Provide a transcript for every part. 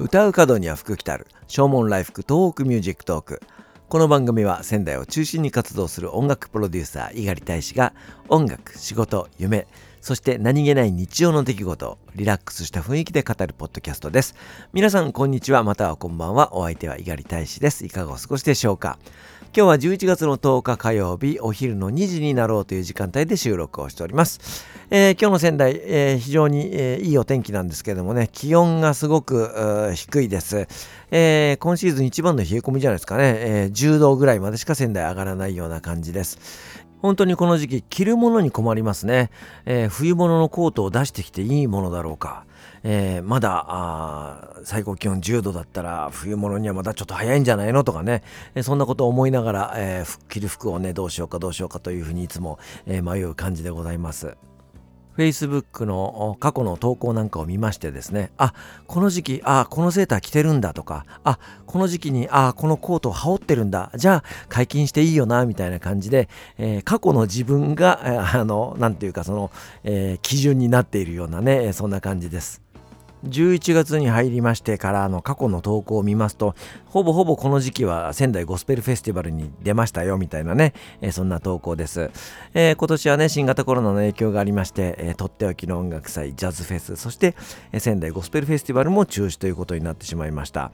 唱う門には福来たる。唱門来福東北 MUSIC TALK。この番組は仙台を中心に活動する音楽プロデューサー猪狩大使が音楽仕事夢そして何気ない日常の出来事をリラックスした雰囲気で語るポッドキャストです。皆さんこんにちは。またはこんばんは。お相手は猪狩大使です。いかがお過ごしでしょうか？今日は11月の10日火曜日お昼の2時になろうという時間帯で収録をしております、えー、今日の仙台、えー、非常に、えー、いいお天気なんですけどもね気温がすごく低いです、え今シーズン一番の冷え込みじゃないですかね、え10度ぐらいまでしか仙台上がらないような感じです。本当にこの時期着るものに困りますね、え冬物のコートを出してきていいものだろうか。えー、まだ最高気温10度だったら冬物にはまだちょっと早いんじゃないのとかね、えー、そんなことを思いながら、えー、着る服をねどうしようかどうしようかというふうにいつも、え迷う感じでございます。Facebook の過去の投稿なんかを見ましてですね、あ、この時期、あ、このセーター着てるんだとか、あ、この時期に、あ、このコートを羽織ってるんだ、じゃあ解禁していいよな、みたいな感じで、えー、過去の自分が、あの、なんていうかその、えー、基準になっているようなね、そんな感じです。11月に入りましてからの過去の投稿を見ますとほぼほぼこの時期は仙台ゴスペルフェスティバルに出ましたよみたいなね、えー、そんな投稿です、えー、今年はね新型コロナの影響がありまして、えー、とっておきの音楽祭ジャズフェスそして、え仙台ゴスペルフェスティバルも中止ということになってしまいました。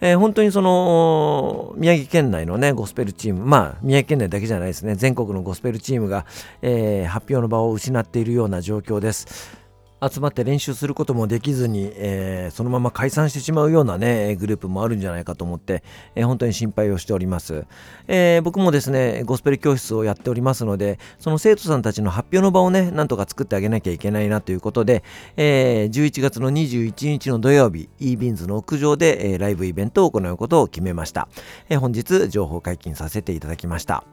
え、本当にその宮城県内のねゴスペルチームまあ宮城県内だけじゃないですね。全国のゴスペルチームが、え、発表の場を失っているような状況です。集まって練習することもできずに、えー、そのまま解散してしまうようなねグループもあるんじゃないかと思って、えー、本当に心配をしております、えー、僕もですねゴスペル教室をやっておりますのでその生徒さんたちの発表の場をねなんとか作ってあげなきゃいけないなということで、え11月の21日の土曜日 e ビンズの屋上で、えライブイベントを行うことを決めました、え本日情報解禁させていただきました。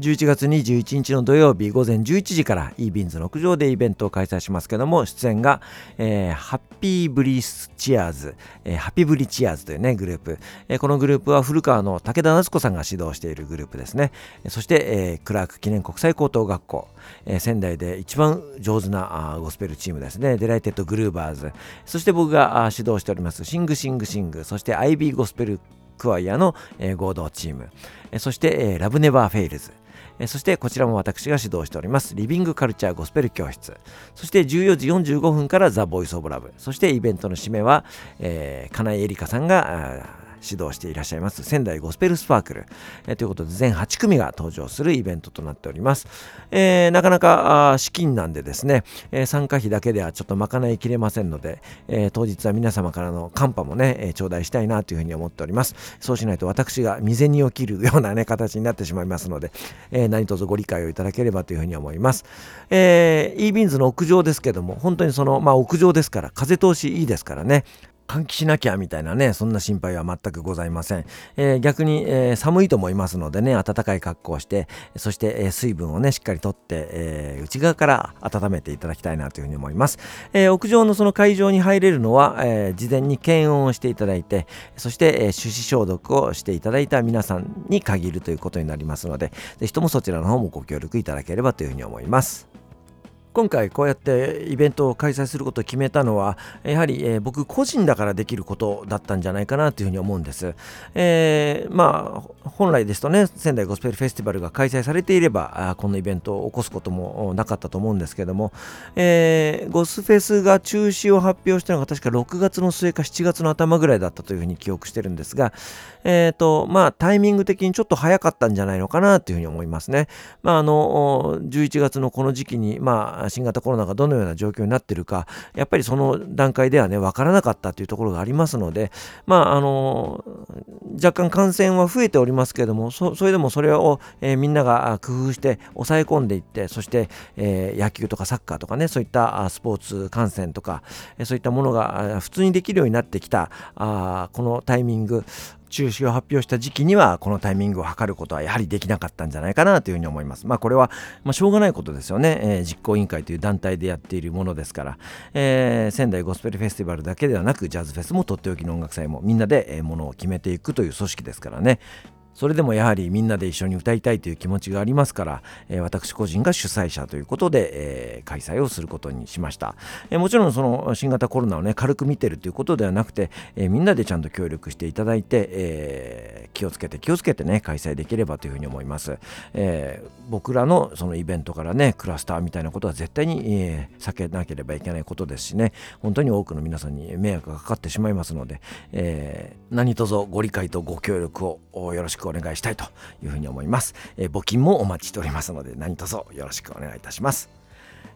11月21日の土曜日午前11時から e ビンズの屋上でイベントを開催しますけども出演が、えー、ハッピーブリスチアーズ、えー、ハッピーブリチアーズというねグループ、えー、このグループは古川の武田夏子さんが指導しているグループですね。そして、えー、クラーク記念国際高等学校、えー、仙台で一番上手なあゴスペルチームですね。 Delighted Groovers。そして僕が指導しております Sing Sing Sing。そして IB ゴスペルクワイアの、え、合同チーム、え、そして、え、 Love Never Fails。えそしてこちらも私が指導しております。リビングカルチャーゴスペル教室。そして14時45分から The Voice of Love。そしてイベントの締めは、えー、金井絵里香さんが指導していらっしゃいます仙台ゴスペルスパークル、えー、ということで全8組が登場するイベントとなっております、えー、なかなか資金なんでですね、えー、参加費だけではちょっと賄いきれませんので、え当日は皆様からのカンパもね、え頂戴したいなというふうに思っております。そうしないと私が未然に起きるようなね形になってしまいますので、え何卒ご理解をいただければというふうに思います、えー、e ビンズの屋上ですけども本当にそのまあ屋上ですから風通しいいですからね換気しなきゃみたいなねそんな心配は全くございません、えー、逆に、えー、寒いと思いますのでね暖かい格好をしてそして、えー、水分をねしっかりとって、え内側から温めていただきたいなというふうに思います、え屋上のその会場に入れるのは、え事前に検温をしていただいてそして、え手指消毒をしていただいた皆さんに限るということになりますのでぜひともそちらの方もご協力いただければというふうに思います。今回こうやってイベントを開催することを決めたのはやはり、えー、僕個人だからできることだったんじゃないかなというふうに思うんです、えー、まあ本来ですとね仙台ゴスペルフェスティバルが開催されていればあこのイベントを起こすこともなかったと思うんですけども、えー、ゴスフェスが中止を発表したのが確か6月の末か7月の頭ぐらいだったというふうに記憶してるんですが、えーとまあ、タイミング的にちょっと早かったんじゃないのかなというふうに思いますね、まあ、あの11月のこの時期に、まあ新型コロナがどのような状況になっているかやっぱりその段階ではね分からなかったというところがありますのでまああの若干感染は増えておりますけれどもそれでもそれを、えー、みんなが工夫して抑え込んでいってそして、えー、野球とかサッカーとかねそういったスポーツ観戦とかそういったものが普通にできるようになってきたあこのタイミング。中止を発表した時期にはこのタイミングを測ることはやはりできなかったんじゃないかなというふうに思います。まあこれは、まあ、しょうがないことですよね、えー、実行委員会という団体でやっているものですから、えー、仙台ゴスペルフェスティバルだけではなくジャズフェスもとっておきの音楽祭もみんなで、えー、ものを決めていくという組織ですからね。それでもやはりみんなで一緒に歌いたいという気持ちがありますから、えー、私個人が主催者ということで、えー、開催をすることにしました、えー、もちろんその新型コロナをね軽く見てるということではなくて、えみんなでちゃんと協力していただいて、え気をつけて気をつけてね開催できればというふうに思います、え僕らのそのイベントからねクラスターみたいなことは絶対に、え避けなければいけないことですしね。本当に多くの皆さんに迷惑がかかってしまいますので、え何卒ご理解とご協力をよろしくくお願いしたいというふうに思います。えー、募金もお待ちしておりますので何卒よろしくお願いいたします。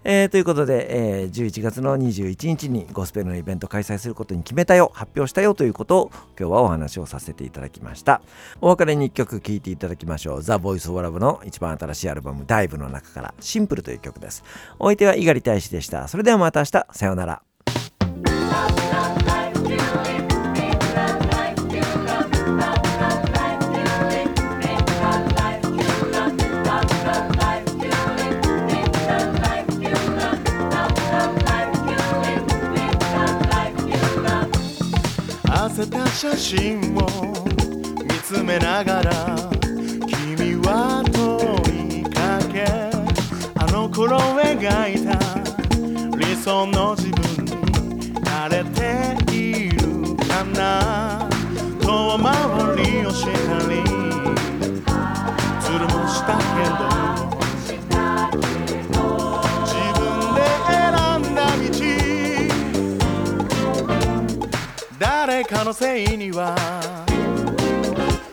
えー、ということで、えー、11月の21日にゴスペルのイベント開催することに決めたよ。発表したよということを今日はお話をさせていただきました。お別れに1曲聴いていただきましょう。ザ・ボイス・オブ・ラブの一番新しいアルバム「ダイブの中から「シンプル」という曲です。お相手は猪狩大使でした。それではまた明日。さようなら。写真を見つめながら君は問いかけあの頃描いた理想の自分に慣れているかな遠回りをしたりズルもしたけどかのせいには。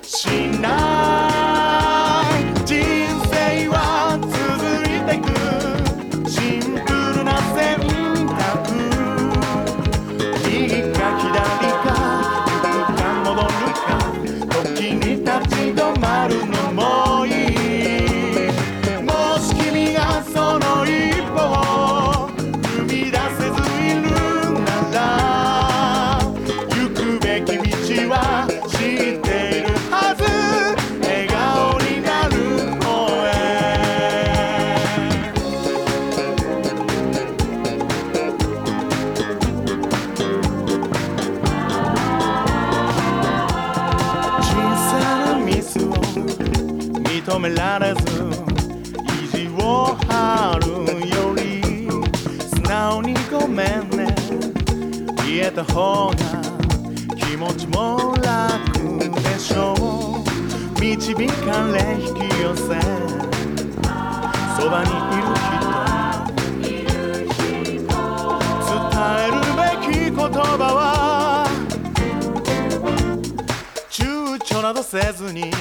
しない。認められず意地を張るより素直にごめんね。言えた方が気持ちも楽でしょう。導かれ引き寄せ。そばにいる人。伝えるべき言葉は躊躇などせずに